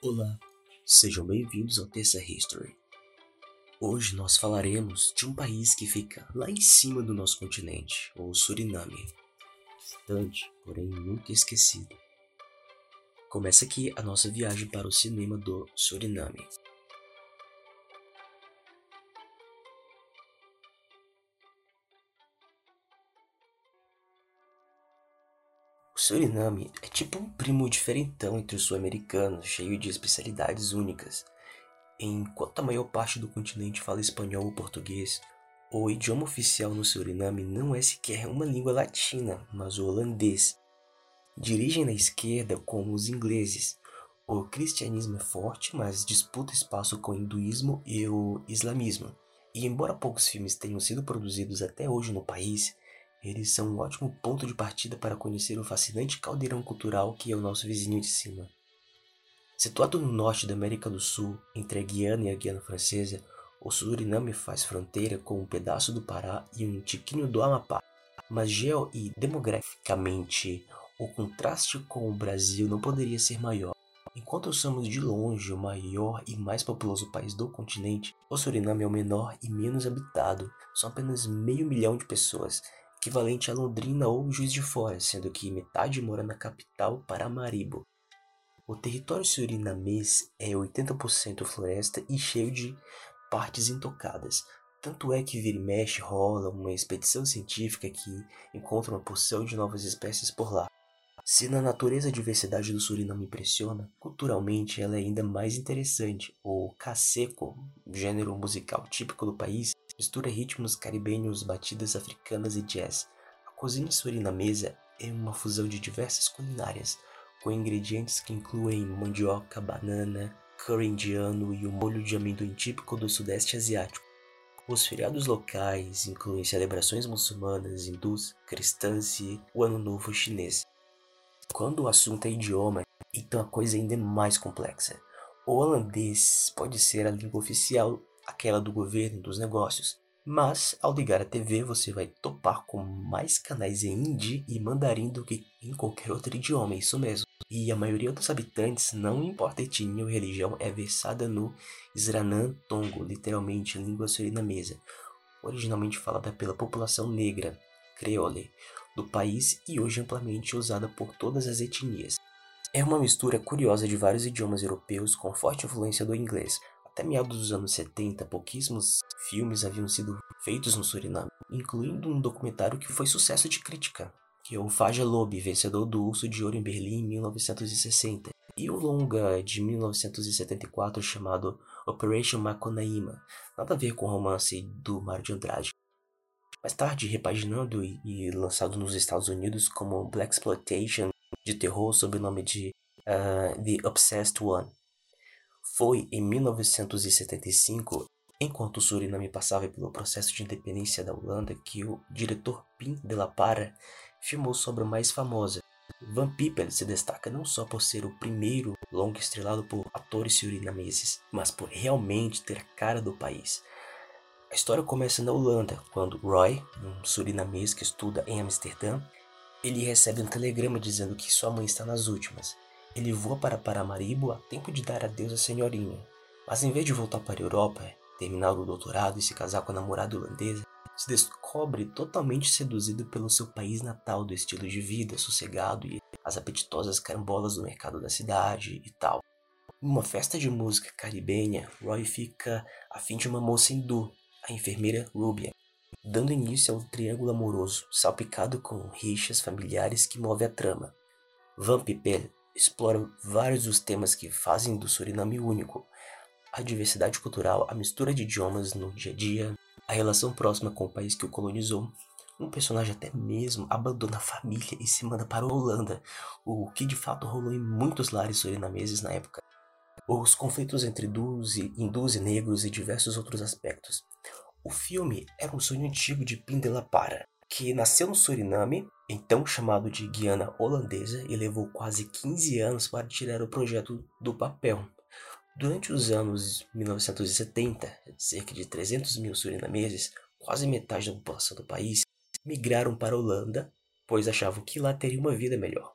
Olá, sejam bem-vindos ao Terça History. Hoje nós falaremos de um país que fica lá em cima do nosso continente, o Suriname. Distante, porém nunca esquecido. Começa aqui a nossa viagem para o cinema do Suriname. Suriname é tipo um primo diferentão entre os sul-americanos, cheio de especialidades únicas. Enquanto a maior parte do continente fala espanhol ou português, o idioma oficial no Suriname não é sequer uma língua latina, mas o holandês. Dirigem na esquerda como os ingleses. O cristianismo é forte, mas disputa espaço com o hinduísmo e o islamismo. E embora poucos filmes tenham sido produzidos até hoje no país, eles são um ótimo ponto de partida para conhecer o fascinante caldeirão cultural que é o nosso vizinho de cima. Situado no norte da América do Sul, entre a Guiana e a Guiana Francesa, o Suriname faz fronteira com um pedaço do Pará e um tiquinho do Amapá. Mas geo e demograficamente, o contraste com o Brasil não poderia ser maior. Enquanto somos de longe o maior e mais populoso país do continente, o Suriname é o menor e menos habitado. São apenas meio milhão de pessoas, equivalente a Londrina ou Juiz de Fora, sendo que metade mora na capital Paramaribo. O território surinamês é 80% floresta e cheio de partes intocadas. Tanto é que vira e mexe rola uma expedição científica que encontra uma porção de novas espécies por lá. Se na natureza a diversidade do Suriname impressiona, culturalmente ela é ainda mais interessante. O caseco, gênero musical típico do país, mistura ritmos caribenhos, batidas africanas e jazz. A cozinha surinamesa é uma fusão de diversas culinárias, com ingredientes que incluem mandioca, banana, curry indiano e o molho de amendoim típico do sudeste asiático. Os feriados locais incluem celebrações muçulmanas, hindus, cristãs e o Ano Novo chinês. Quando o assunto é idioma, então a coisa ainda é mais complexa. O holandês pode ser a língua oficial aquela do governo dos negócios. Mas ao ligar a TV você vai topar com mais canais em hindi e mandarim do que em qualquer outro idioma, é isso mesmo. E a maioria dos habitantes, não importa etnia ou religião, é versada no Sranan Tongo, literalmente língua surinamesa, originalmente falada pela população negra, creole, do país e hoje amplamente usada por todas as etnias. É uma mistura curiosa de vários idiomas europeus com forte influência do inglês, até meados dos anos 70, pouquíssimos filmes haviam sido feitos no Suriname, incluindo um documentário que foi sucesso de crítica, que é o Faja Lobe, vencedor do Urso de Ouro em Berlim em 1960, e o longa de 1974 chamado Operation Macunaíma, nada a ver com o romance do Mário de Andrade. Mais tarde, repaginando e lançado nos Estados Unidos como Black Exploitation de terror sob o nome de uh, The Obsessed One. Foi em 1975, enquanto o Suriname passava pelo processo de independência da Holanda, que o diretor Pim de la Parra filmou sua obra mais famosa. Van Peeper se destaca não só por ser o primeiro longo estrelado por atores surinameses, mas por realmente ter a cara do país. A história começa na Holanda, quando Roy, um surinamês que estuda em Amsterdã, ele recebe um telegrama dizendo que sua mãe está nas últimas ele voa para Paramaribo a tempo de dar adeus à senhorinha, mas em vez de voltar para a Europa, terminar o doutorado e se casar com a namorada holandesa, se descobre totalmente seduzido pelo seu país natal do estilo de vida sossegado e as apetitosas carambolas do mercado da cidade e tal. Numa festa de música caribenha, Roy fica afim de uma moça hindu, a enfermeira Rubia, dando início a um triângulo amoroso, salpicado com rixas familiares que move a trama. Van Pipel explora vários dos temas que fazem do Suriname único. A diversidade cultural, a mistura de idiomas no dia a dia, a relação próxima com o país que o colonizou. Um personagem até mesmo abandona a família e se manda para a Holanda, o que de fato rolou em muitos lares surinameses na época. Os conflitos entre hindus e, hindus e negros e diversos outros aspectos. O filme era um sonho antigo de Pindela Para, que nasceu no Suriname, então chamado de Guiana Holandesa, e levou quase 15 anos para tirar o projeto do papel. Durante os anos 1970, cerca de 300 mil surinameses, quase metade da população do país, migraram para a Holanda, pois achavam que lá teria uma vida melhor.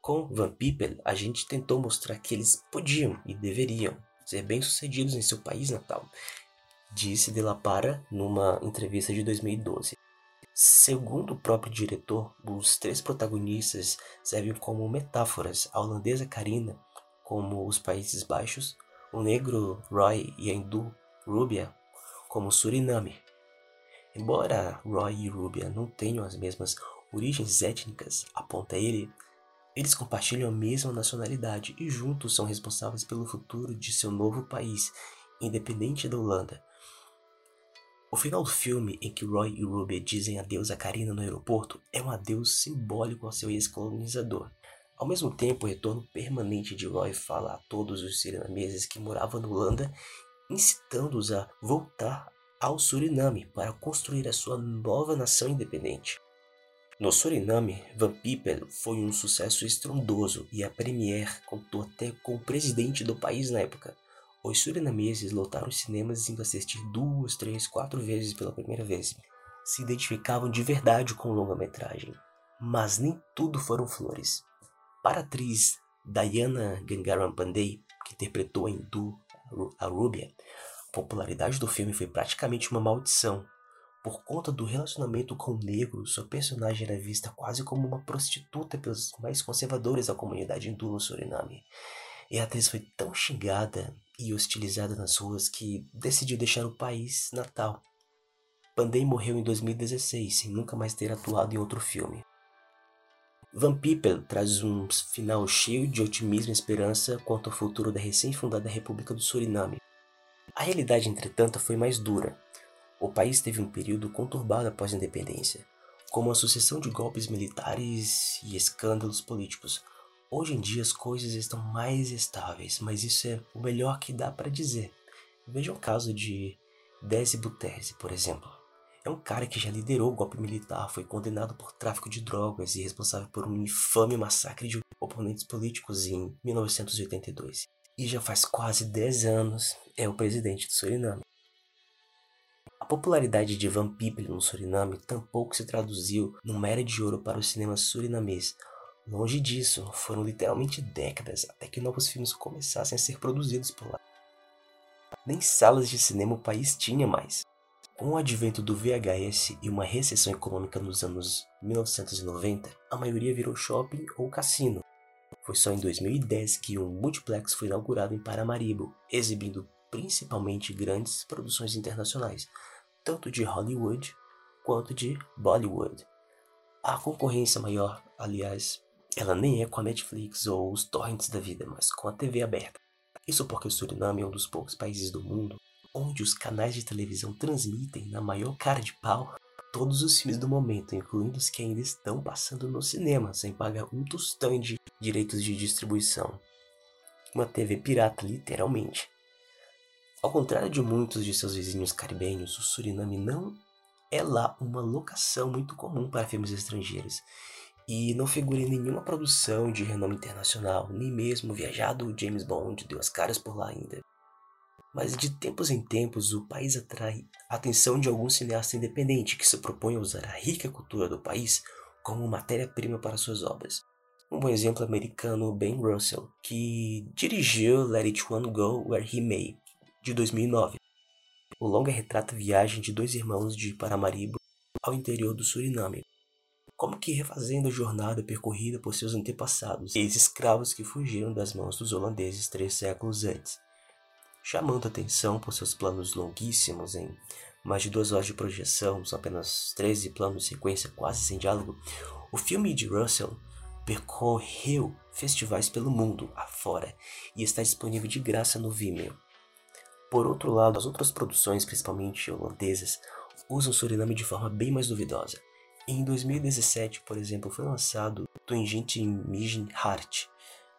Com Van Peeple, a gente tentou mostrar que eles podiam e deveriam ser bem-sucedidos em seu país natal, disse De La Para numa entrevista de 2012. Segundo o próprio diretor, os três protagonistas servem como metáforas: a holandesa Karina, como os Países Baixos, o negro Roy e a hindu Rubia, como Suriname. Embora Roy e Rubia não tenham as mesmas origens étnicas, aponta ele, eles compartilham a mesma nacionalidade e juntos são responsáveis pelo futuro de seu novo país, independente da Holanda. O final do filme, em que Roy e Ruby dizem adeus a Karina no aeroporto, é um adeus simbólico ao seu ex-colonizador. Ao mesmo tempo, o retorno permanente de Roy fala a todos os surinameses que moravam na Holanda, incitando-os a voltar ao Suriname para construir a sua nova nação independente. No Suriname, Van Peeple foi um sucesso estrondoso e a Premiere contou até com o presidente do país na época. Os surinameses lotaram os cinemas indo assistir duas, três, quatro vezes pela primeira vez. Se identificavam de verdade com o longa-metragem. Mas nem tudo foram flores. Para a atriz Diana Gangaram Pandey, que interpretou a hindu Arubia, a popularidade do filme foi praticamente uma maldição por conta do relacionamento com o negro, sua personagem era vista quase como uma prostituta pelos mais conservadores da comunidade hindu no Suriname. E a atriz foi tão xingada e hostilizada nas ruas que decidiu deixar o país natal. Pandey morreu em 2016 sem nunca mais ter atuado em outro filme. Van Peeple traz um final cheio de otimismo e esperança quanto ao futuro da recém-fundada República do Suriname. A realidade, entretanto, foi mais dura. O país teve um período conturbado após a independência, com uma sucessão de golpes militares e escândalos políticos. Hoje em dia as coisas estão mais estáveis, mas isso é o melhor que dá para dizer. Veja o caso de Desi Butese, por exemplo. É um cara que já liderou o golpe militar, foi condenado por tráfico de drogas e responsável por um infame massacre de oponentes políticos em 1982. E já faz quase 10 anos é o presidente do Suriname. A popularidade de Van Peeble no Suriname tampouco se traduziu numa era de ouro para o cinema surinamês. Longe disso, foram literalmente décadas até que novos filmes começassem a ser produzidos por lá. Nem salas de cinema o país tinha mais. Com o advento do VHS e uma recessão econômica nos anos 1990, a maioria virou shopping ou cassino. Foi só em 2010 que um multiplex foi inaugurado em Paramaribo, exibindo principalmente grandes produções internacionais, tanto de Hollywood quanto de Bollywood. A concorrência maior, aliás, ela nem é com a Netflix ou os torrents da vida, mas com a TV aberta. Isso porque o Suriname é um dos poucos países do mundo onde os canais de televisão transmitem na maior cara de pau todos os filmes do momento, incluindo os que ainda estão passando no cinema, sem pagar um tostão de direitos de distribuição. Uma TV pirata, literalmente. Ao contrário de muitos de seus vizinhos caribenhos, o Suriname não é lá uma locação muito comum para filmes estrangeiros e não figura em nenhuma produção de renome internacional, nem mesmo o viajado James Bond deu as caras por lá ainda. Mas de tempos em tempos o país atrai a atenção de algum cineasta independente que se propõe a usar a rica cultura do país como matéria-prima para suas obras. Um bom exemplo é o americano Ben Russell, que dirigiu Let It One Go Where He May, de 2009. O longa retrata a viagem de dois irmãos de Paramaribo ao interior do Suriname, como que refazendo a jornada percorrida por seus antepassados, ex-escravos que fugiram das mãos dos holandeses três séculos antes. Chamando atenção por seus planos longuíssimos em mais de duas horas de projeção, são apenas 13 planos de sequência quase sem diálogo, o filme de Russell percorreu festivais pelo mundo afora e está disponível de graça no Vimeo. Por outro lado, as outras produções, principalmente holandesas, usam Suriname de forma bem mais duvidosa. Em 2017, por exemplo, foi lançado Tungente Mijin Hart,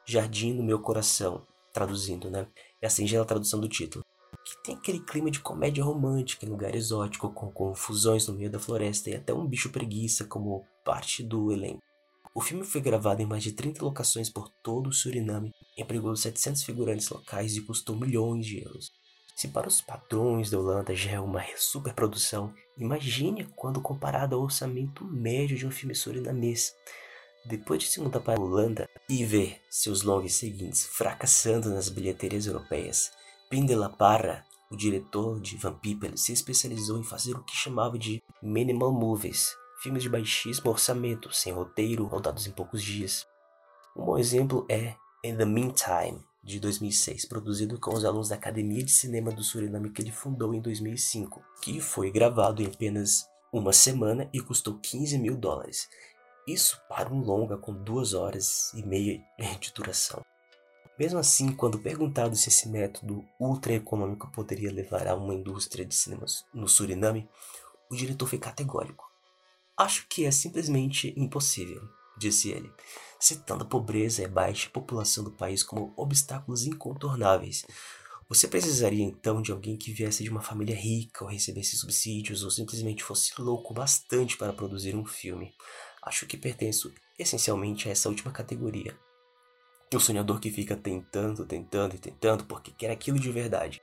Jardim no Meu Coração, traduzindo, né? É a tradução do título. Que tem aquele clima de comédia romântica em lugar exótico, com confusões no meio da floresta e até um bicho preguiça como parte do elenco. O filme foi gravado em mais de 30 locações por todo o Suriname, empregou 700 figurantes locais e custou milhões de euros. Se para os padrões da Holanda já é uma superprodução, imagine quando comparado ao orçamento médio de um filme surinamês. Depois de se mudar para a Holanda e ver seus longas seguintes fracassando nas bilheterias europeias, Pim de la Parra, o diretor de Van People, se especializou em fazer o que chamava de minimal movies, filmes de baixíssimo orçamento, sem roteiro, rodados em poucos dias. Um bom exemplo é In the Meantime, de 2006, produzido com os alunos da Academia de Cinema do Suriname que ele fundou em 2005, que foi gravado em apenas uma semana e custou 15 mil dólares. Isso para um longa com duas horas e meia de duração. Mesmo assim, quando perguntado se esse método ultra econômico poderia levar a uma indústria de cinemas no Suriname, o diretor foi categórico. Acho que é simplesmente impossível, disse ele, citando pobreza e a baixa população do país como obstáculos incontornáveis. Você precisaria então de alguém que viesse de uma família rica ou recebesse subsídios ou simplesmente fosse louco bastante para produzir um filme. Acho que pertenço essencialmente a essa última categoria. O sonhador que fica tentando, tentando e tentando porque quer aquilo de verdade.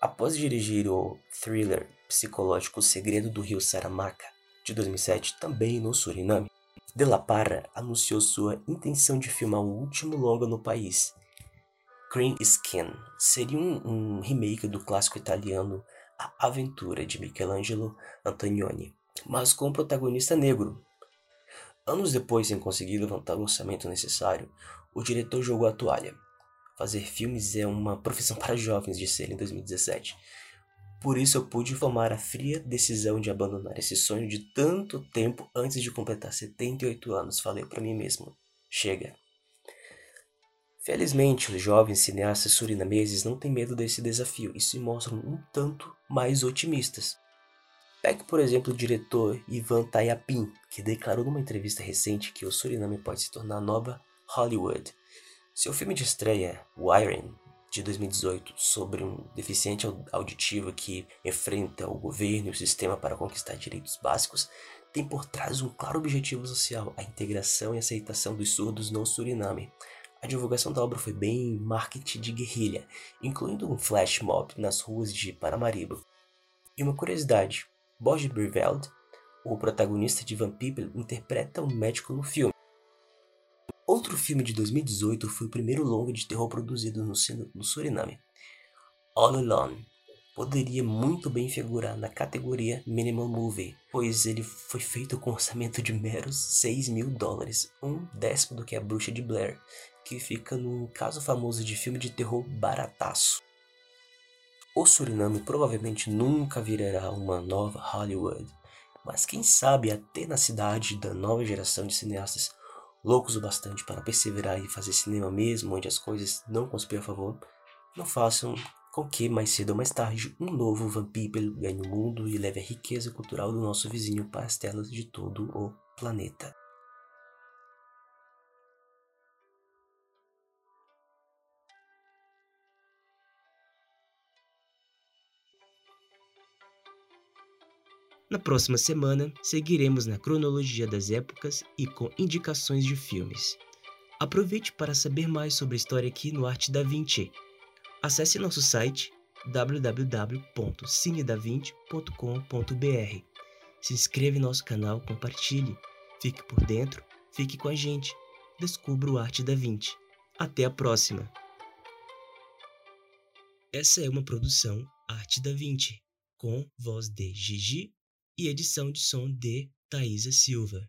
Após dirigir o thriller psicológico Segredo do Rio Saramaca, de 2007, também no Suriname, De La Parra anunciou sua intenção de filmar o último longa no país. Green Skin seria um, um remake do clássico italiano A Aventura de Michelangelo Antonioni, mas com um protagonista negro. Anos depois, sem conseguir levantar o orçamento necessário, o diretor jogou a toalha. Fazer filmes é uma profissão para jovens, disse ele em 2017. Por isso eu pude tomar a fria decisão de abandonar esse sonho de tanto tempo antes de completar 78 anos, falei para mim mesmo. Chega. Felizmente, os jovens cineastas surinameses não têm medo desse desafio e se mostram um tanto mais otimistas. Pegue, por exemplo, o diretor Ivan Tayapin, que declarou numa entrevista recente que o Suriname pode se tornar a nova Hollywood. Seu filme de estreia, Wiring, de 2018, sobre um deficiente auditivo que enfrenta o governo e o sistema para conquistar direitos básicos, tem por trás um claro objetivo social, a integração e aceitação dos surdos no Suriname. A divulgação da obra foi bem marketing de guerrilha, incluindo um flash mob nas ruas de Paramaribo. E uma curiosidade, Borges Briveld, o protagonista de Van People, interpreta um médico no filme. Outro filme de 2018 foi o primeiro longa de terror produzido no, no Suriname. All Alone poderia muito bem figurar na categoria Minimal Movie, pois ele foi feito com um orçamento de meros 6 mil dólares, um décimo do que a Bruxa de Blair, que fica no caso famoso de filme de terror barataço. O Suriname provavelmente nunca virará uma nova Hollywood, mas quem sabe a tenacidade da nova geração de cineastas loucos o bastante para perseverar e fazer cinema mesmo, onde as coisas não conspiram a favor, não façam com que mais cedo ou mais tarde um novo People ganhe o mundo e leve a riqueza cultural do nosso vizinho para as telas de todo o planeta. Na próxima semana, seguiremos na cronologia das épocas e com indicações de filmes. Aproveite para saber mais sobre a história aqui no Arte da Vinci. Acesse nosso site www.cinedavinte.com.br. Se inscreva em nosso canal, compartilhe, fique por dentro, fique com a gente. Descubra o Arte da Vinci. Até a próxima! Essa é uma produção Arte da Vinci, com voz de Gigi e edição de som de Thaisa Silva.